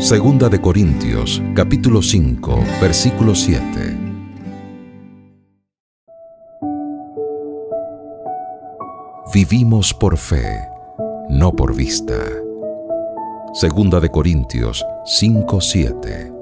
Segunda de Corintios, capítulo 5, versículo 7. Vivimos por fe, no por vista. Segunda de Corintios 5, 7.